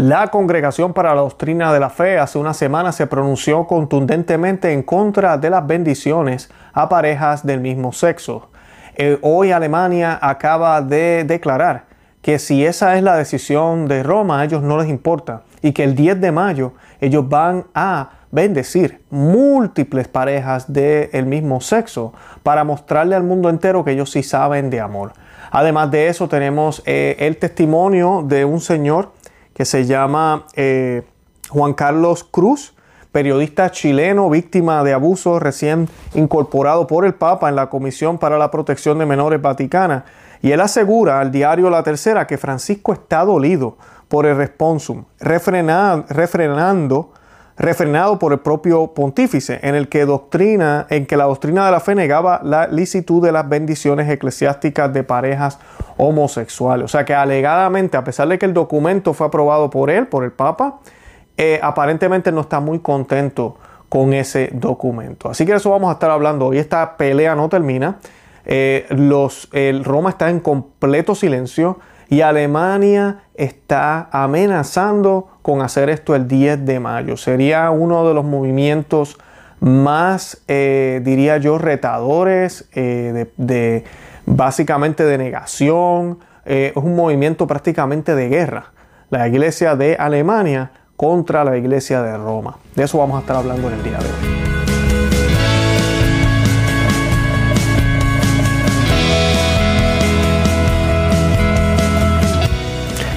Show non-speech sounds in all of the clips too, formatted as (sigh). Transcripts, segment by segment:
La Congregación para la Doctrina de la Fe hace una semana se pronunció contundentemente en contra de las bendiciones a parejas del mismo sexo. Eh, hoy Alemania acaba de declarar que si esa es la decisión de Roma, a ellos no les importa y que el 10 de mayo ellos van a bendecir múltiples parejas del mismo sexo para mostrarle al mundo entero que ellos sí saben de amor. Además de eso tenemos eh, el testimonio de un señor que se llama eh, Juan Carlos Cruz, periodista chileno víctima de abuso recién incorporado por el Papa en la Comisión para la Protección de Menores Vaticana. Y él asegura al diario La Tercera que Francisco está dolido por el responsum, refrenando refrenado por el propio pontífice, en el que doctrina, en que la doctrina de la fe negaba la licitud de las bendiciones eclesiásticas de parejas homosexuales. O sea que alegadamente, a pesar de que el documento fue aprobado por él, por el Papa, eh, aparentemente no está muy contento con ese documento. Así que eso vamos a estar hablando hoy. Esta pelea no termina. Eh, los, Roma está en completo silencio y Alemania está amenazando con hacer esto el 10 de mayo. Sería uno de los movimientos más, eh, diría yo, retadores, eh, de, básicamente de negación. Eh, es un movimiento prácticamente de guerra. La iglesia de Alemania contra la iglesia de Roma. De eso vamos a estar hablando en el día de hoy.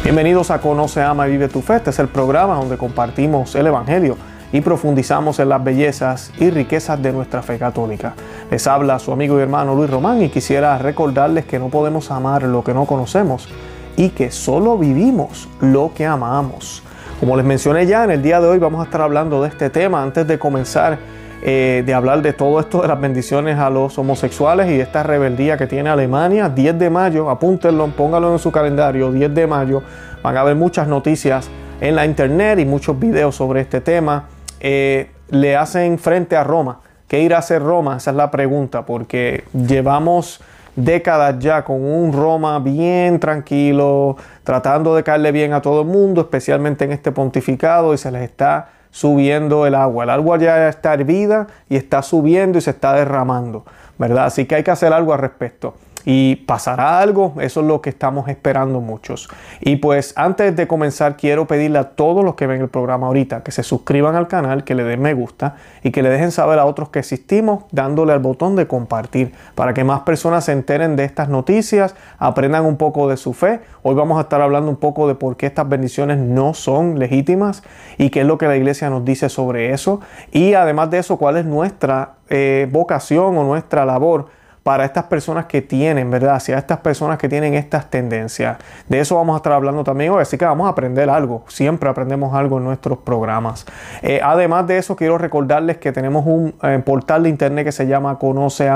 Bienvenidos a Conoce, Ama y Vive tu Fe. Este es el programa donde compartimos el Evangelio y profundizamos en las bellezas y riquezas de nuestra fe católica. Les habla su amigo y hermano Luis Román y quisiera recordarles que no podemos amar lo que no conocemos y que solo vivimos lo que amamos. Como les mencioné ya, en el día de hoy vamos a estar hablando de este tema. Antes de comenzar eh, de hablar de todo esto de las bendiciones a los homosexuales y de esta rebeldía que tiene Alemania. 10 de mayo, apúntenlo, póngalo en su calendario, 10 de mayo. Van a haber muchas noticias en la internet y muchos videos sobre este tema. Eh, le hacen frente a Roma. ¿Qué irá a hacer Roma? Esa es la pregunta, porque llevamos décadas ya con un Roma bien tranquilo, tratando de caerle bien a todo el mundo, especialmente en este pontificado, y se les está subiendo el agua. El agua ya está hervida y está subiendo y se está derramando, ¿verdad? Así que hay que hacer algo al respecto y pasará algo, eso es lo que estamos esperando muchos. Y pues antes de comenzar quiero pedirle a todos los que ven el programa ahorita que se suscriban al canal, que le den me gusta y que le dejen saber a otros que existimos dándole al botón de compartir para que más personas se enteren de estas noticias, aprendan un poco de su fe. Hoy vamos a estar hablando un poco de por qué estas bendiciones no son legítimas y qué es lo que la iglesia nos dice sobre eso. Y además de eso, cuál es nuestra eh, vocación o nuestra labor para estas personas que tienen, ¿verdad? Hacia estas personas que tienen estas tendencias. De eso vamos a estar hablando también hoy, así que vamos a aprender algo. Siempre aprendemos algo en nuestros programas. Eh, además de eso, quiero recordarles que tenemos un eh, portal de internet que se llama Conoce,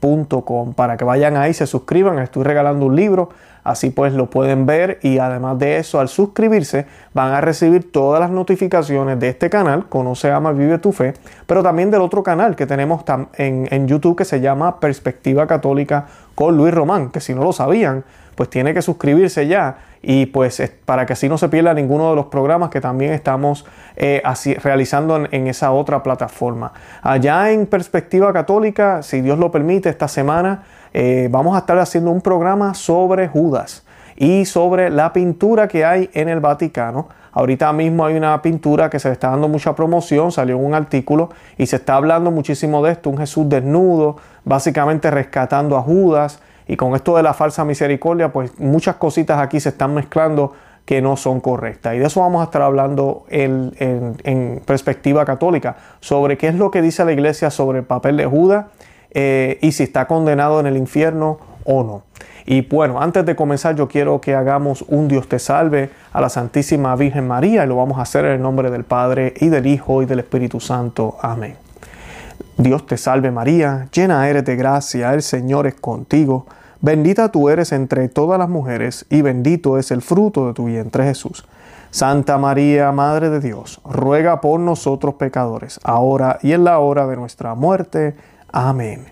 Fe para que vayan ahí, se suscriban, estoy regalando un libro, así pues lo pueden ver y además de eso al suscribirse van a recibir todas las notificaciones de este canal, Conoce, Ama, Vive tu Fe, pero también del otro canal que tenemos en, en YouTube que se llama Perspectiva Católica con Luis Román, que si no lo sabían, pues tiene que suscribirse ya y pues para que así no se pierda ninguno de los programas que también estamos eh, así, realizando en, esa otra plataforma. Allá en Perspectiva Católica, si Dios lo permite, esta semana eh, vamos a estar haciendo un programa sobre Judas y sobre la pintura que hay en el Vaticano. Ahorita mismo hay una pintura que se le está dando mucha promoción, salió en un artículo y se está hablando muchísimo de esto, un Jesús desnudo, básicamente rescatando a Judas. Y con esto de la falsa misericordia, pues muchas cositas aquí se están mezclando que no son correctas. Y de eso vamos a estar hablando en, perspectiva católica, sobre qué es lo que dice la iglesia sobre el papel de Judas eh, y si está condenado en el infierno o no. Y bueno, antes de comenzar yo quiero que hagamos un Dios te salve a la Santísima Virgen María y lo vamos a hacer en el nombre del Padre y del Hijo y del Espíritu Santo. Amén. Dios te salve María, llena eres de gracia, el Señor es contigo. Bendita tú eres entre todas las mujeres, y bendito es el fruto de tu vientre Jesús. Santa María, Madre de Dios, ruega por nosotros pecadores, ahora y en la hora de nuestra muerte. Amén.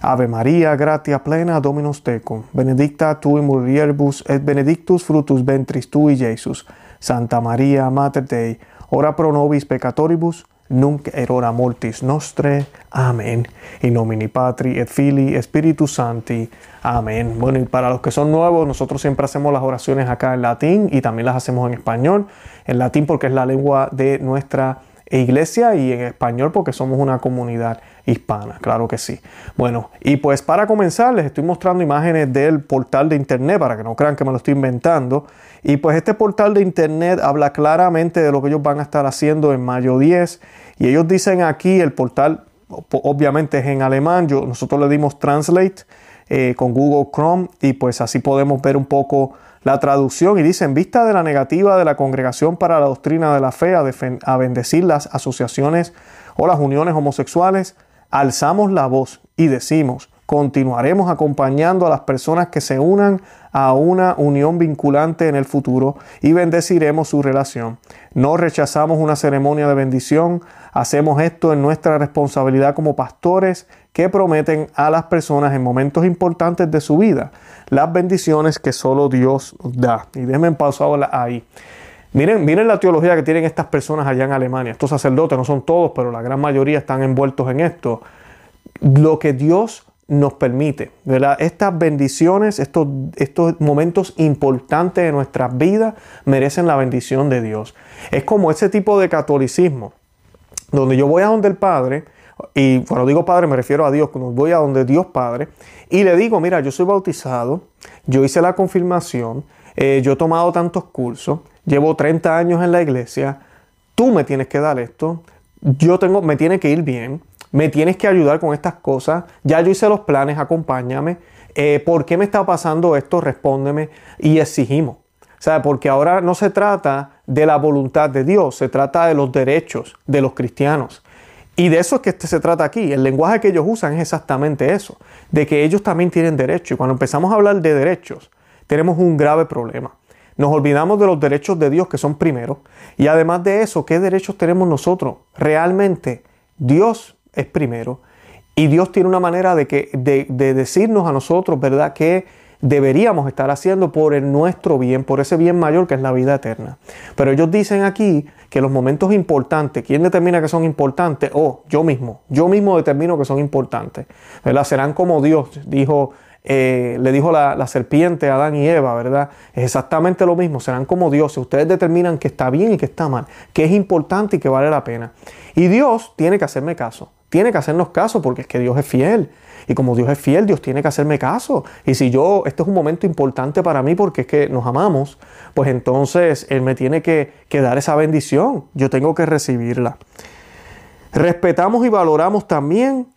Ave María, gratia plena, Dominus tecum, benedicta tu in mulieribus et benedictus fructus ventris tui, Jesús. Santa María Mater Dei, ora pro nobis peccatoribus, nunc erora mortis nostre. Amén. In nomini Patri et Filii Spiritus Sancti. Amén. Bueno, y para los que son nuevos, nosotros siempre hacemos las oraciones acá en latín y también las hacemos en español. En latín porque es la lengua de nuestra iglesia y en español porque somos una comunidad hispana, claro que sí. Bueno, y pues para comenzar les estoy mostrando imágenes del portal de internet para que no crean que me lo estoy inventando. Y pues este portal de internet habla claramente de lo que ellos van a estar haciendo en mayo 10 y ellos dicen aquí, el portal obviamente es en alemán, Yo, nosotros le dimos translate eh, con Google Chrome y pues así podemos ver un poco la traducción y dice, en vista de la negativa de la Congregación para la Doctrina de la Fe a, bendecir las asociaciones o las uniones homosexuales, alzamos la voz y decimos, continuaremos acompañando a las personas que se unan a una unión vinculante en el futuro y bendeciremos su relación. No rechazamos una ceremonia de bendición, hacemos esto en nuestra responsabilidad como pastores que prometen a las personas en momentos importantes de su vida las bendiciones que solo Dios da. Y déjenme pausar ahí. Miren, miren la teología que tienen estas personas allá en Alemania. Estos sacerdotes no son todos, pero la gran mayoría están envueltos en esto. Lo que Dios nos permite, ¿verdad? Estas bendiciones, estos, estos momentos importantes de nuestras vidas merecen la bendición de Dios. Es como ese tipo de catolicismo, donde yo voy a donde el Padre, y cuando digo Padre me refiero a Dios, cuando voy a donde Dios Padre, y le digo, mira, yo soy bautizado, yo hice la confirmación, eh, yo he tomado tantos cursos, llevo 30 años en la iglesia, tú me tienes que dar esto, yo tengo, me tiene que ir bien, me tienes que ayudar con estas cosas, ya yo hice los planes, acompáñame, eh, ¿por qué me está pasando esto? Respóndeme y exigimos. O porque ahora no se trata de la voluntad de Dios, se trata de los derechos de los cristianos. Y de eso es que este se trata aquí. El lenguaje que ellos usan es exactamente eso, de que ellos también tienen derechos. Y cuando empezamos a hablar de derechos, tenemos un grave problema. Nos olvidamos de los derechos de Dios que son primeros. Y además de eso, ¿qué derechos tenemos nosotros? Realmente, Dios es primero. Y Dios tiene una manera de, que, de decirnos a nosotros, ¿verdad? Que deberíamos estar haciendo por el nuestro bien, por ese bien mayor que es la vida eterna. Pero ellos dicen aquí que los momentos importantes, ¿quién determina que son importantes? Oh, yo mismo, yo mismo determino que son importantes. ¿verdad? Serán como Dios, dijo, eh, le dijo la, serpiente a Adán y Eva, ¿verdad? Es exactamente lo mismo, serán como Dios. Ustedes determinan que está bien y que está mal, que es importante y que vale la pena. Y Dios tiene que hacerme caso, tiene que hacernos caso porque es que Dios es fiel. Y como Dios es fiel, Dios tiene que hacerme caso. Y si yo, este es un momento importante para mí porque es que nos amamos, pues entonces Él me tiene que, que dar esa bendición. Yo tengo que recibirla. Respetamos y valoramos también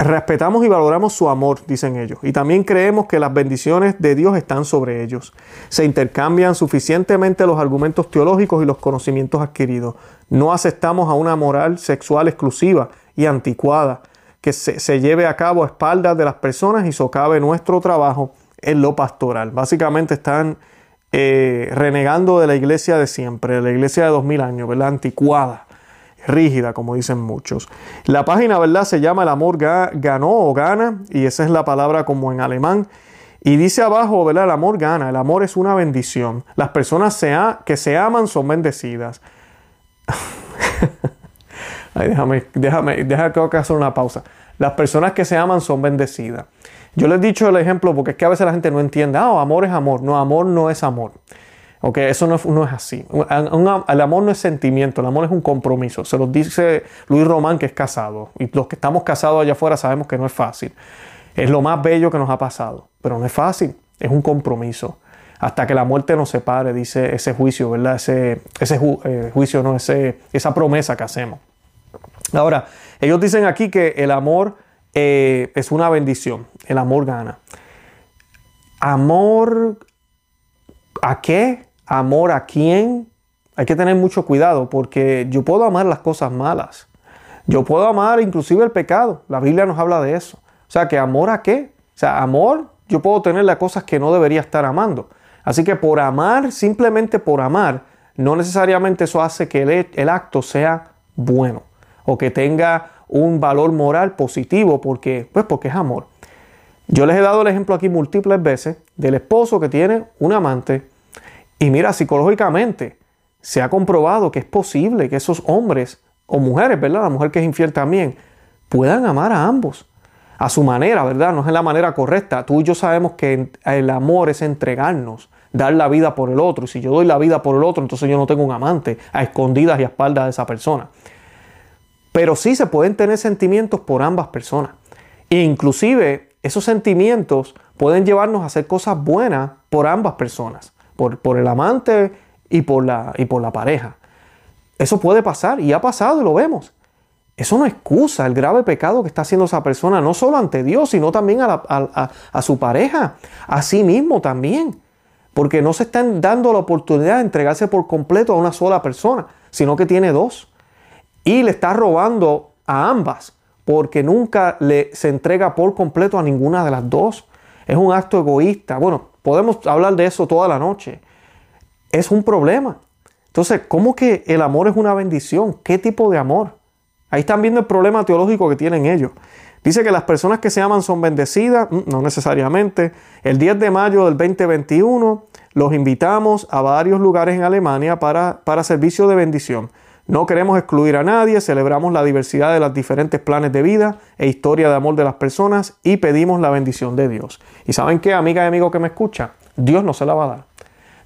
Respetamos y valoramos su amor, dicen ellos, y también creemos que las bendiciones de Dios están sobre ellos. Se intercambian suficientemente los argumentos teológicos y los conocimientos adquiridos. No aceptamos a una moral sexual exclusiva y anticuada que se, lleve a cabo a espaldas de las personas y socave nuestro trabajo en lo pastoral. Básicamente están eh, renegando de la iglesia de siempre, de la iglesia de dos mil años, ¿verdad? Anticuada, rígida, como dicen muchos. La página, ¿verdad? Se llama El amor ganó o gana, y esa es la palabra como en alemán. Y dice abajo, ¿verdad? El amor gana, el amor es una bendición. Las personas que se aman son bendecidas. (laughs) déjame, déjame, déjame que hacer una pausa. Las personas que se aman son bendecidas. Yo les he dicho el ejemplo porque es que a veces la gente no entiende, ah, amor es amor. No, amor no es amor. Ok, eso no, es así. el amor no es sentimiento, el amor es un compromiso. Se lo dice Luis Román que es casado. Y los que estamos casados allá afuera sabemos que no es fácil. Es lo más bello que nos ha pasado, pero no es fácil. Es un compromiso. Hasta que la muerte nos separe, dice ese juicio, ¿verdad? Ese, eh, juicio, no, esa promesa que hacemos. Ahora, ellos dicen aquí que el amor eh, es una bendición, el amor gana. ¿Amor a qué? ¿Amor a quién? Hay que tener mucho cuidado porque yo puedo amar las cosas malas. Yo puedo amar inclusive el pecado. La Biblia nos habla de eso. O sea, que amor a qué? O sea, amor, yo puedo tener las cosas que no debería estar amando. Así que por amar, simplemente por amar, no necesariamente eso hace que el acto sea bueno o que tenga un valor moral positivo porque, pues porque es amor. Yo les he dado el ejemplo aquí múltiples veces del esposo que tiene un amante Y mira, psicológicamente se ha comprobado que es posible que esos hombres o mujeres, ¿verdad? La mujer que es infiel también, puedan amar a ambos a su manera, ¿verdad? No es la manera correcta. Tú y yo sabemos que el amor es entregarnos, dar la vida por el otro. Y si yo doy la vida por el otro, entonces yo no tengo un amante a escondidas y a espaldas de esa persona. Pero sí se pueden tener sentimientos por ambas personas. E inclusive esos sentimientos pueden llevarnos a hacer cosas buenas por ambas personas, por, por el amante y por, la, y por la pareja. Eso puede pasar y ha pasado y lo vemos. Eso no excusa el grave pecado que está haciendo esa persona, no solo ante Dios, sino también a, su pareja, a sí mismo también. Porque no se están dando la oportunidad de entregarse por completo a una sola persona, sino que tiene dos. Y le está robando a ambas, porque nunca le, se entrega por completo a ninguna de las dos. Es un acto egoísta. Bueno, podemos hablar de eso toda la noche. Es un problema. Entonces, ¿cómo que el amor es una bendición? ¿Qué tipo de amor? Ahí están viendo el problema teológico que tienen ellos. Dice que las personas que se aman son bendecidas, mm, no necesariamente. El 10 de mayo del 2021 los invitamos a varios lugares en Alemania para, para servicio de bendición. No queremos excluir a nadie, celebramos la diversidad de los diferentes planes de vida e historia de amor de las personas y pedimos la bendición de Dios. ¿Y saben qué, amiga y amigo que me escucha? Dios no se la va a dar.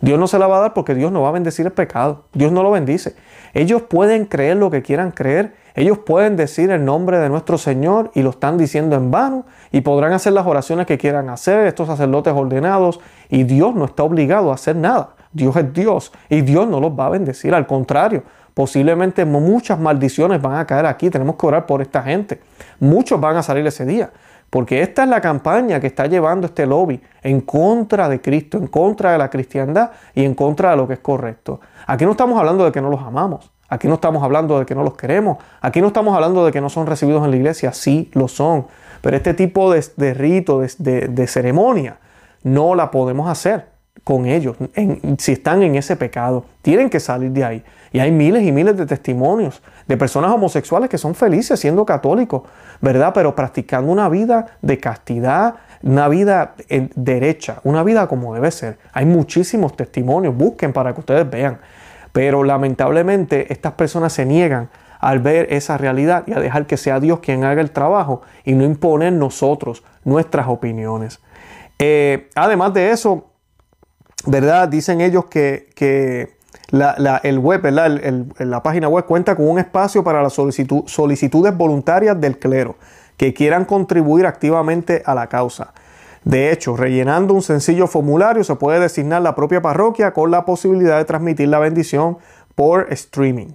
Dios no se la va a dar porque Dios no va a bendecir el pecado. Dios no lo bendice. Ellos pueden creer lo que quieran creer ellos pueden decir el nombre de nuestro Señor y lo están diciendo en vano y podrán hacer las oraciones que quieran hacer, estos sacerdotes ordenados, y Dios no está obligado a hacer nada. Dios es Dios y Dios no los va a bendecir, al contrario, posiblemente muchas maldiciones van a caer aquí, tenemos que orar por esta gente. Muchos van a salir ese día, porque esta es la campaña que está llevando este lobby en contra de Cristo, en contra de la cristiandad y en contra de lo que es correcto. Aquí no estamos hablando de que no los amamos. Aquí no estamos hablando de que no los queremos. Aquí no estamos hablando de que no son recibidos en la iglesia. Sí lo son. Pero este tipo de, rito, de, ceremonia, no la podemos hacer con ellos. si están en ese pecado, tienen que salir de ahí. Y hay miles y miles de testimonios de personas homosexuales que son felices siendo católicos, ¿verdad? Pero practicando una vida de castidad, una vida derecha, una vida como debe ser. Hay muchísimos testimonios. Busquen para que ustedes vean. Pero lamentablemente estas personas se niegan al ver esa realidad y a dejar que sea Dios quien haga el trabajo y no imponer nosotros nuestras opiniones. Eh, además de eso, ¿verdad? Dicen ellos que, la, el web, ¿verdad? la página web cuenta con un espacio para las solicitudes voluntarias del clero que quieran contribuir activamente a la causa. De hecho, rellenando un sencillo formulario se puede designar la propia parroquia con la posibilidad de transmitir la bendición por streaming.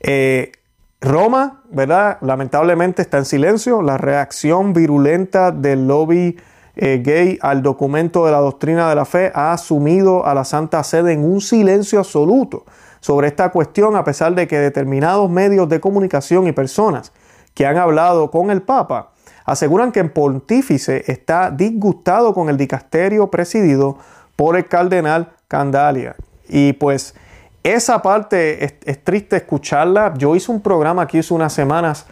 Eh, Roma, ¿verdad? Lamentablemente está en silencio. La reacción virulenta del lobby eh, gay al documento de la doctrina de la fe ha asumido a la Santa Sede en un silencio absoluto sobre esta cuestión, a pesar de que determinados medios de comunicación y personas que han hablado con el Papa aseguran que el pontífice está disgustado con el dicasterio presidido por el cardenal Candalia. Y pues esa parte es, triste escucharla. Yo hice un programa aquí hace unas semanas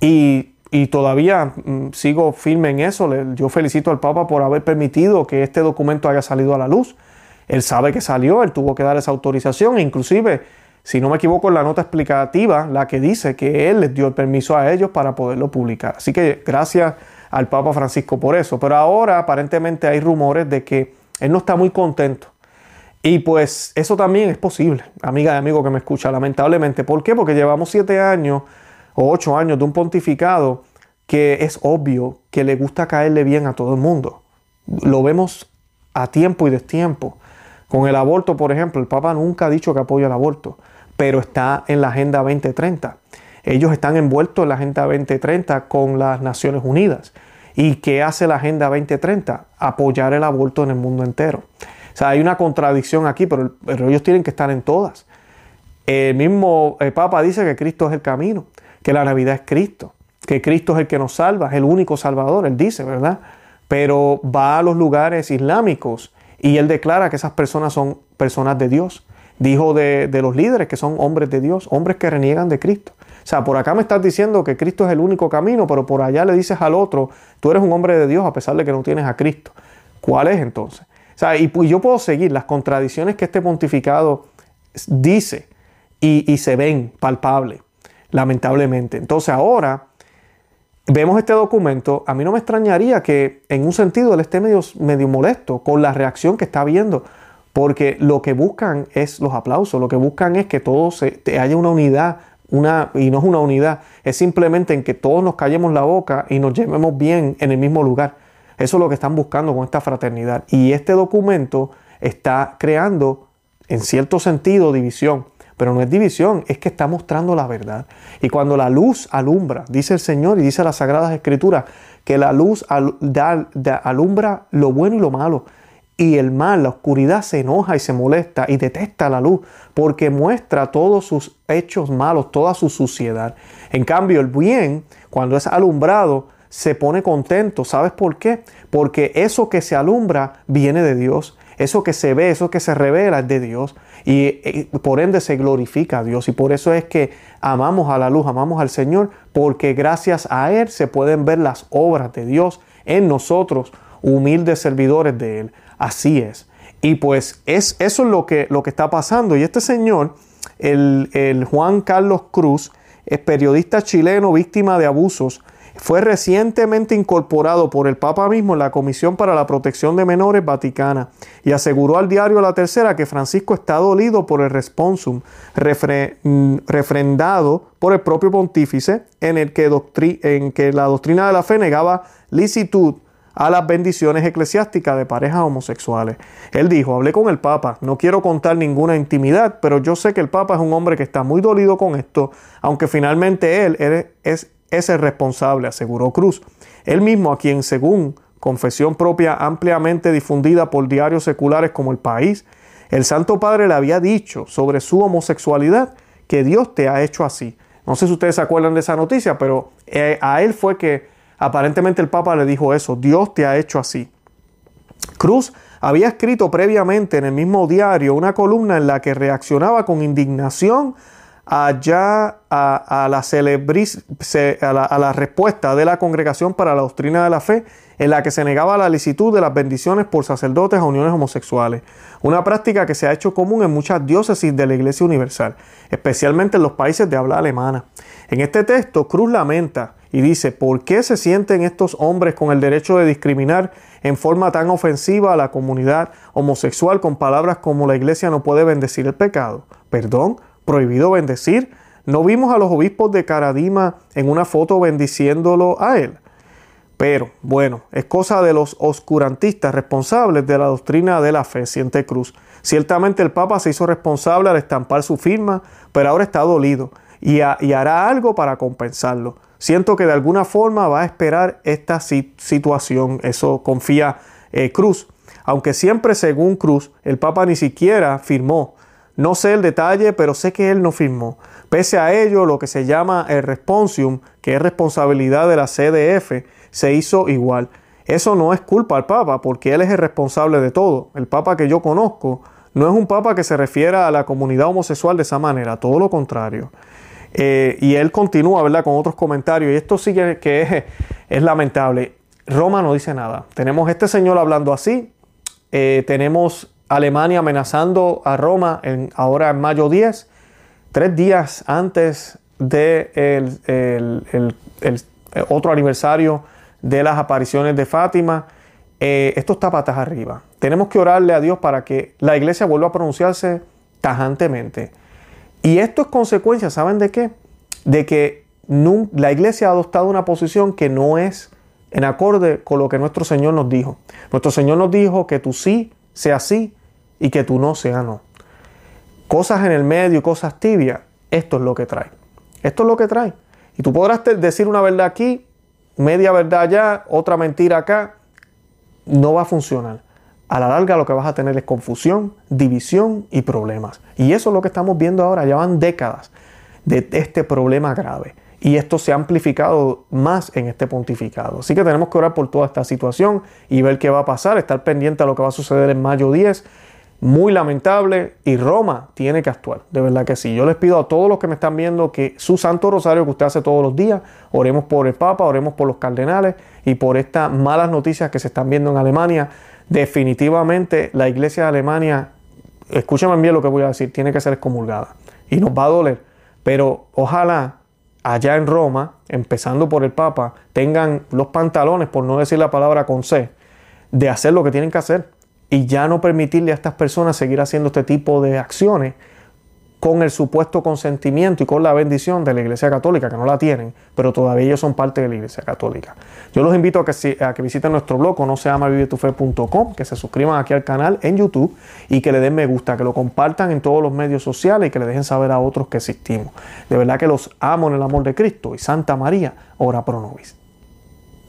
y, todavía mm, sigo firme en eso. Yo felicito al Papa por haber permitido que este documento haya salido a la luz. Él sabe que salió, él tuvo que dar esa autorización e inclusive si no me equivoco, la nota explicativa, la que dice que él les dio el permiso a ellos para poderlo publicar. Así que gracias al Papa Francisco por eso. Pero ahora aparentemente hay rumores de que él no está muy contento. Y pues eso también es posible, amiga y amigo que me escucha, lamentablemente. ¿Por qué? Porque llevamos siete años o ocho años de un pontificado que es obvio que le gusta caerle bien a todo el mundo. Lo vemos a tiempo y destiempo. Con el aborto, por ejemplo, el Papa nunca ha dicho que apoya el aborto pero está en la Agenda 2030. Ellos están envueltos en la Agenda 2030 con las Naciones Unidas. ¿Y qué hace la Agenda 2030? Apoyar el aborto en el mundo entero. O sea, hay una contradicción aquí, pero, ellos tienen que estar en todas. El mismo Papa dice que Cristo es el camino, que la Navidad es Cristo, que Cristo es el que nos salva, es el único Salvador, él dice, ¿verdad? Pero va a los lugares islámicos y él declara que esas personas son personas de Dios Dijo de, los líderes que son hombres de Dios, hombres que reniegan de Cristo. O sea, por acá me estás diciendo que Cristo es el único camino, pero por allá le dices al otro, tú eres un hombre de Dios a pesar de que no tienes a Cristo. ¿Cuál es entonces? O sea, y yo puedo seguir las contradicciones que este pontificado dice y, se ven palpables, lamentablemente. Entonces ahora vemos este documento, a mí no me extrañaría que en un sentido él esté medio, molesto con la reacción que está viendo, porque lo que buscan es los aplausos, lo que buscan es que todos haya una unidad, una, y no es una unidad, es simplemente en que todos nos callemos la boca y nos llevemos bien en el mismo lugar. Eso es lo que están buscando con esta fraternidad. Y este documento está creando, en cierto sentido, división. Pero no es división, es que está mostrando la verdad. Y cuando la luz alumbra, dice el Señor y dice las Sagradas Escrituras, que la luz alumbra lo bueno y lo malo. Y el mal, la oscuridad se enoja y se molesta y detesta la luz porque muestra todos sus hechos malos, toda su suciedad. En cambio, el bien, cuando es alumbrado, se pone contento. ¿Sabes por qué? Porque eso que se alumbra viene de Dios. Eso que se ve, eso que se revela es de Dios. Y, por ende se glorifica a Dios. Y por eso es que amamos a la luz, amamos al Señor, porque gracias a Él se pueden ver las obras de Dios en nosotros, humildes servidores de Él. Así es. Y pues es, eso es lo que, lo que está pasando. Y este señor, el, el Juan Carlos Cruz, es periodista chileno víctima de abusos fue recientemente incorporado por el Papa mismo en la Comisión para la Protección de Menores Vaticana y aseguró al diario La Tercera que Francisco está dolido por el responsum mm, refrendado por el propio pontífice en el que, en que la doctrina de la fe negaba licitud a las bendiciones eclesiásticas de parejas homosexuales. Él dijo, hablé con el Papa, no quiero contar ninguna intimidad, pero yo sé que el Papa es un hombre que está muy dolido con esto, aunque finalmente él es es el responsable, aseguró Cruz. Él mismo, a quien según confesión propia ampliamente difundida por diarios seculares como El País, el Santo Padre le había dicho sobre su homosexualidad que Dios te ha hecho así. No sé si ustedes se acuerdan de esa noticia, pero eh, a él fue que aparentemente el Papa le dijo eso, Dios te ha hecho así. Cruz había escrito previamente en el mismo diario una columna en la que reaccionaba con indignación allá a, la a, la, respuesta de la Congregación para la Doctrina de la Fe, en la que se negaba la licitud de las bendiciones por sacerdotes a uniones homosexuales, una práctica que se ha hecho común en muchas diócesis de la Iglesia Universal, especialmente en los países de habla alemana. En este texto, Cruz lamenta y dice, ¿por qué se sienten estos hombres con el derecho de discriminar en forma tan ofensiva a la comunidad homosexual con palabras como la Iglesia no puede bendecir el pecado? ¿Perdón? Prohibido bendecir. No vimos a los obispos de Caradima en una foto bendiciéndolo a él. Pero bueno, es cosa de los oscurantistas responsables de la doctrina de la fe, siente Cruz. Ciertamente el Papa se hizo responsable al estampar su firma, pero ahora está dolido y, hará algo para compensarlo. Siento que de alguna forma va a esperar esta situación, eso confía eh, Cruz. Aunque siempre según Cruz, el Papa ni siquiera firmó no sé el detalle, pero sé que él no firmó. Pese a ello, lo que se llama el responsium, que es responsabilidad de la CDF, se hizo igual. Eso no es culpa al Papa, porque él es el responsable de todo. El Papa que yo conozco no es un Papa que se refiera a la comunidad homosexual de esa manera, todo lo contrario. Eh, y él continúa, ¿verdad?, con otros comentarios. Y esto sí que, es, lamentable. Roma no dice nada. Tenemos este señor hablando así. Eh, tenemos Alemania amenazando a Roma en, ahora en mayo 10, tres días antes de el, otro aniversario de las apariciones de Fátima. Eh, esto está patas arriba. Tenemos que orarle a Dios para que la iglesia vuelva a pronunciarse tajantemente. Y esto es consecuencia, ¿saben de qué? De que la iglesia ha adoptado una posición que no es en acorde con lo que nuestro Señor nos dijo. Nuestro Señor nos dijo que tú sí sea sí y que tú no sea no. Cosas en el medio, cosas tibias, esto es lo que trae. Esto es lo que trae. Y tú podrás decir una verdad aquí, media verdad allá, otra mentira acá. No va a funcionar. A la larga lo que vas a tener es confusión, división y problemas. Y eso es lo que estamos viendo ahora. Ya van décadas de este problema grave. Y esto se ha amplificado más en este pontificado. Así que tenemos que orar por toda esta situación y ver qué va a pasar, estar pendiente a lo que va a suceder en mayo 10 muy lamentable y Roma tiene que actuar, de verdad que sí. Yo les pido a todos los que me están viendo que su Santo Rosario que usted hace todos los días, oremos por el Papa, oremos por los cardenales y por estas malas noticias que se están viendo en Alemania definitivamente la iglesia de Alemania, escúchame bien lo que voy a decir, tiene que ser excomulgada y nos va a doler, pero ojalá allá en Roma, empezando por el Papa, tengan los pantalones, por no decir la palabra con C, de hacer lo que tienen que hacer y ya no permitirle a estas personas seguir haciendo este tipo de acciones con el supuesto consentimiento y con la bendición de la Iglesia Católica, que no la tienen, pero todavía ellos son parte de la Iglesia Católica. Yo los invito a que, a que visiten nuestro blog, no se vivetufe.com, que se suscriban aquí al canal en YouTube y que le den me gusta, que lo compartan en todos los medios sociales y que le dejen saber a otros que existimos. De verdad que los amo en el amor de Cristo y Santa María, ora pro nobis.